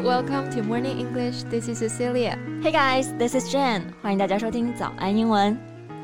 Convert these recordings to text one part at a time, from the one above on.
welcome to Morning English. This is Cecilia. Hey guys, this is Jen. 欢迎大家收听早安英文。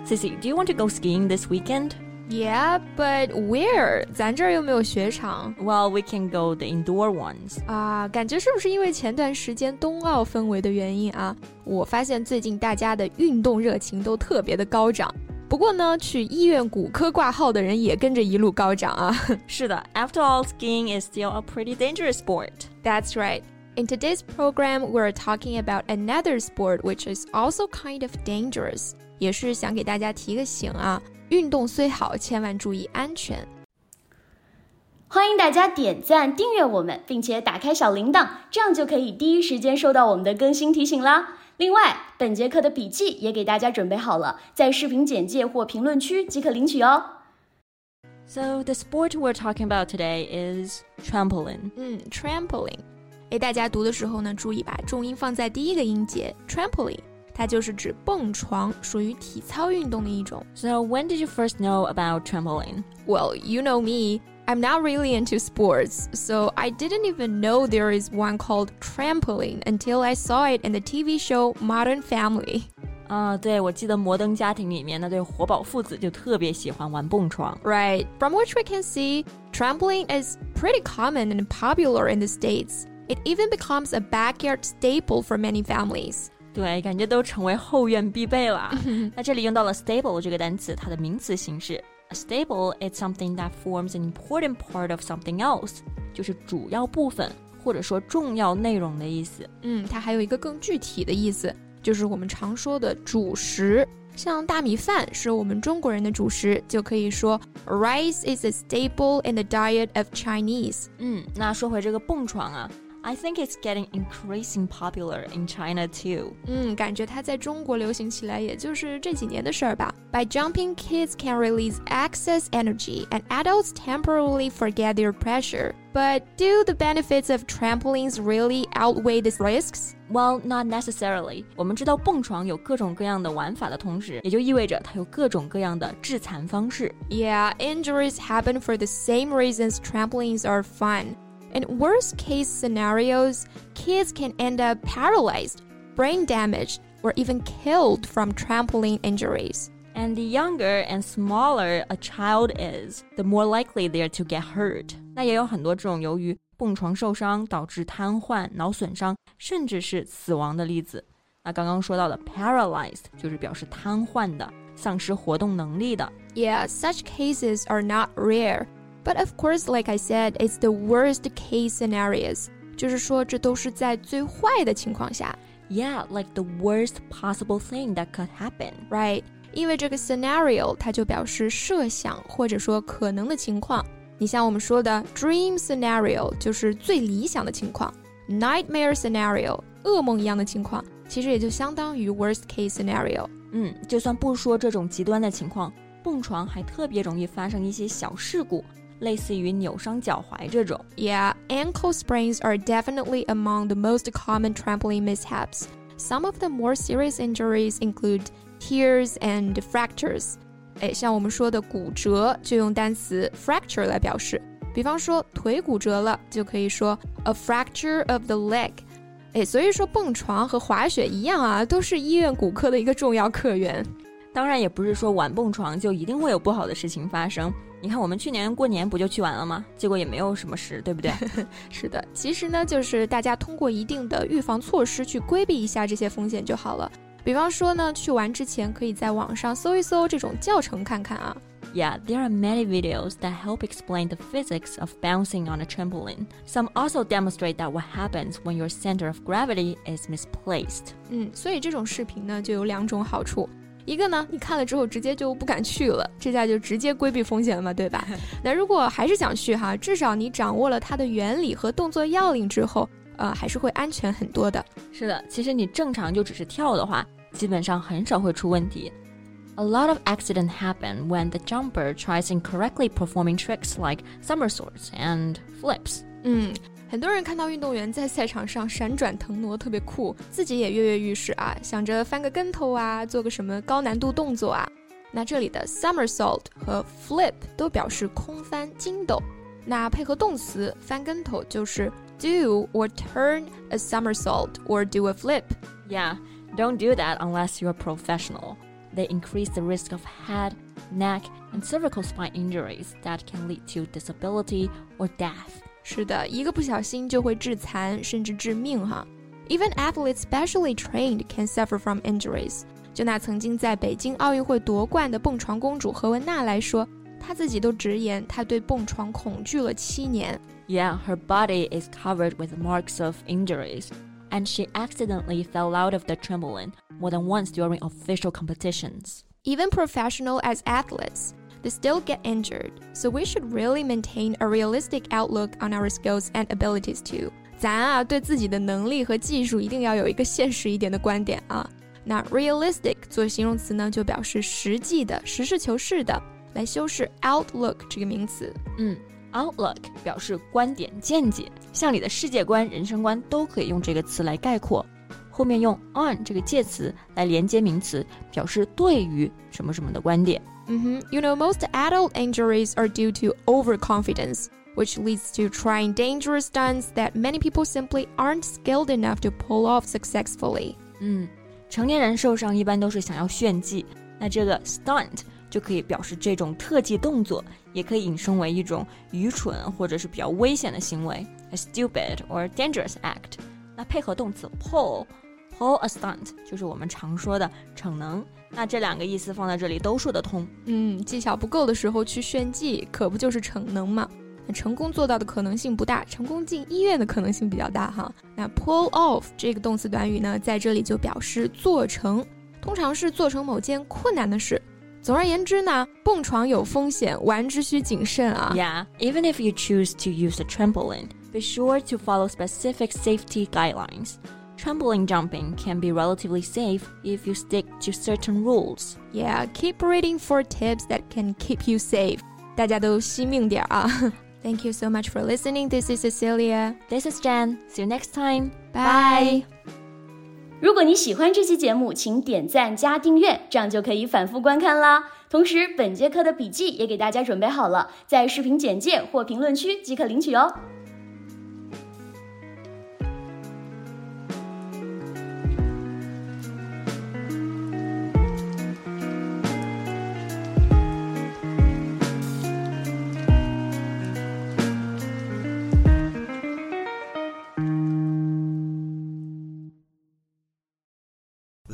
Cici, do you want to go skiing this weekend? Yeah, but where? 咱这儿又没有雪场。 Well, we can go the indoor ones. 啊，感觉是不是因为前段时间冬奥氛围的原因啊？我发现最近大家的运动热情都特别的高涨。不过呢，去医院骨科挂号的人也跟着一路高涨啊。是的，After all, skiing is still a pretty dangerous sport. That's right. In today's program, we're talking about another sport which is also kind of dangerous. 也是想给大家提个醒啊，运动虽好，千万注意安全。欢迎大家点赞、订阅我们，并且打开小铃铛，这样就可以第一时间收到我们的更新提醒啦。另外，本节课的笔记也给大家准备好了，在视频简介或评论区即可领取哦。 So the sport we're talking about today is trampoline. 嗯，trampoline。 诶，大家读的时候呢，注意把重音放在第一个音节，trampoline，它就是指蹦床，属于体操运动的一种。 So when did you first know about trampoline? Well, you know me. I'm not really into sports, so I didn't even know there is one called trampoline until I saw it in the TV show Modern Family. 啊、对，我记得《摩登家庭》里面那对活宝父子就特别喜欢玩蹦床。 Right. From which we can see, trampoline is pretty common and popular in the States. It even becomes a backyard staple for many families. 对，感觉都成为后院必备了。那这里用到了 staple 这个单词，它的名词形式。A staple is something that forms an important part of something else，就是主要部分或者说重要内容的意思。嗯，它还有一个更具体的意思，就是我们常说的主食。像大米饭是我们中国人的主食，就可以说 rice is a staple in the diet of Chinese。嗯，那说回这个蹦床啊。，I think it's getting increasing popular in China too。嗯，感觉它在中国流行起来，也就是这几年的事儿吧。By jumping, kids can release excess energy, and adults temporarily forget their pressure. But do the benefits of trampolines really outweigh the risks? Well, not necessarily。我们知道蹦床有各种各样的玩法的同时，也就意味着它有各种各样的致残方式。 Yeah, injuries happen for the same reasons trampolines are fun. In worst case scenarios, kids can end up paralyzed, brain damaged, or even killed from trampoline injuries. And the younger and smaller a child is, the more likely they are to get hurt. 那也有很多这种由于蹦床受伤导致瘫痪、脑损伤，甚至是死亡的例子。那刚刚说到的 paralyzed 就是表示瘫痪的、丧失活动能力的。 Yeah, such cases are not rare. But of course, like I said, it's the worst case scenarios. 就是说，这都是在最坏的情况下 Yeah, like the worst possible thing that could happen. ，right？因为这个 scenario 它就表示设想或者说可能的情况。你像我们说的 dream scenario 就是最理想的情况，nightmare scenario 噩梦一样的情况，其实也就相当于 worst case scenario。嗯，就算不说这种极端的情况，蹦床还特别容易发生一些小事故， 类似于扭伤脚踝这种。 Yeah, ankle sprains are definitely among the most common trampoline mishaps. Some of the more serious injuries include tears and fractures. 哎，像我们说的骨折，就用单词 fracture 来表示。比方说腿骨折了，就可以说 a fracture of the leg。哎，所以说蹦床和滑雪一样啊，都是医院骨科的一个重要客源。 当然，也不是说玩蹦床就一定会有不好的事情发生。你看，我们去年过年不就去玩了吗？结果也没有什么事，对不对？是的，其实呢，就是大家通过一定的预防措施去规避一下这些风险就好了。比方说呢，去玩之前可以在网上搜一搜这种教程看看啊。Yeah, there are many videos that help explain the physics of bouncing on a trampoline. Some also demonstrate that what happens when your center of gravity is misplaced. 嗯，所以这种视频呢就有两种好处。一个呢，你看了之后直接就不敢去了，这下就直接规避风险了嘛，对吧？那如果还是想去哈，至少你掌握了它的原理和动作要领之后，呃，还是会安全很多的。是的，其实你正常就只是跳的话，基本上很少会出问题。A lot of accidents happen when the jumper tries incorrectly performing tricks like somersaults and flips. 嗯，很多人看到运动员在赛场上闪转腾挪，特别酷，自己也跃跃欲试啊，想着翻个跟头啊，做个什么高难度动作啊。那这里的 somersault 和 flip 都表示空翻、筋斗。那配合动词翻跟头就是 do or turn a somersault or do a flip. Yeah, don't do that unless you're a professional. They increase the risk of head, neck, and cervical spine injuries that can lead to disability or death. 是的，一个不小心就会致残，甚至致命哈。Even athletes specially trained can suffer from injuries. 就拿曾经在北京奥运会夺冠的蹦床公主何雯娜来说，她自己都直言她对蹦床恐惧了七年。Yeah, her body is covered with marks of injuries, and she accidentally fell out of the trampoline more than once during official competitions. Even professional as athletes they still get injured. So we should really maintain a realistic outlook on our skills and abilities too. 咱啊，对自己的能力和技术一定要有一个现实一点的观点啊。那 realistic 做形容词呢，就表示实际的、实事求是的，来修饰 outlook 这个名词。嗯，outlook 表示观点、见解，像你的世界观、人生观都可以用这个词来概括。 后面用 on 这个介词来连接名词，表示对于什么什么的观点。Mm -hmm. You know, most adult injuries are due to overconfidence, which leads to trying dangerous stunts that many people simply aren't skilled enough to pull off successfully. 嗯，成年人受伤一般都是想要炫技，那这个 stunt 就可以表示这种特技动作，也可以引申为一种愚蠢或者是比较危险的行为，a stupid or dangerous act。那配合动词 pull。 pull a stunt 就是我们常说的逞能，那这两个意思放在这里都说得通。嗯，技巧不够的时候去炫技，可不就是逞能吗？那成功做到的可能性不大，成功进医院的可能性比较大哈。那 pull off 这个动词短语呢，在这里就表示做成，通常是做成某件困难的事。总而言之呢，蹦床有风险，玩之需谨慎啊。Yeah, even if you choose to use a trampoline, be sure to follow specific safety guidelines. Trampoline jumping can be relatively safe if you stick to certain rules. Yeah, keep reading for tips that can keep you safe. 大家都惜命点啊。Thank you so much for listening. This is Cecilia. This is Jen. See you next time. Bye. 如果你喜欢这期节目，请点赞加订阅，这样就可以反复观看啦。同时，本节课的笔记也给大家准备好了，在视频简介或评论区即可领取哦。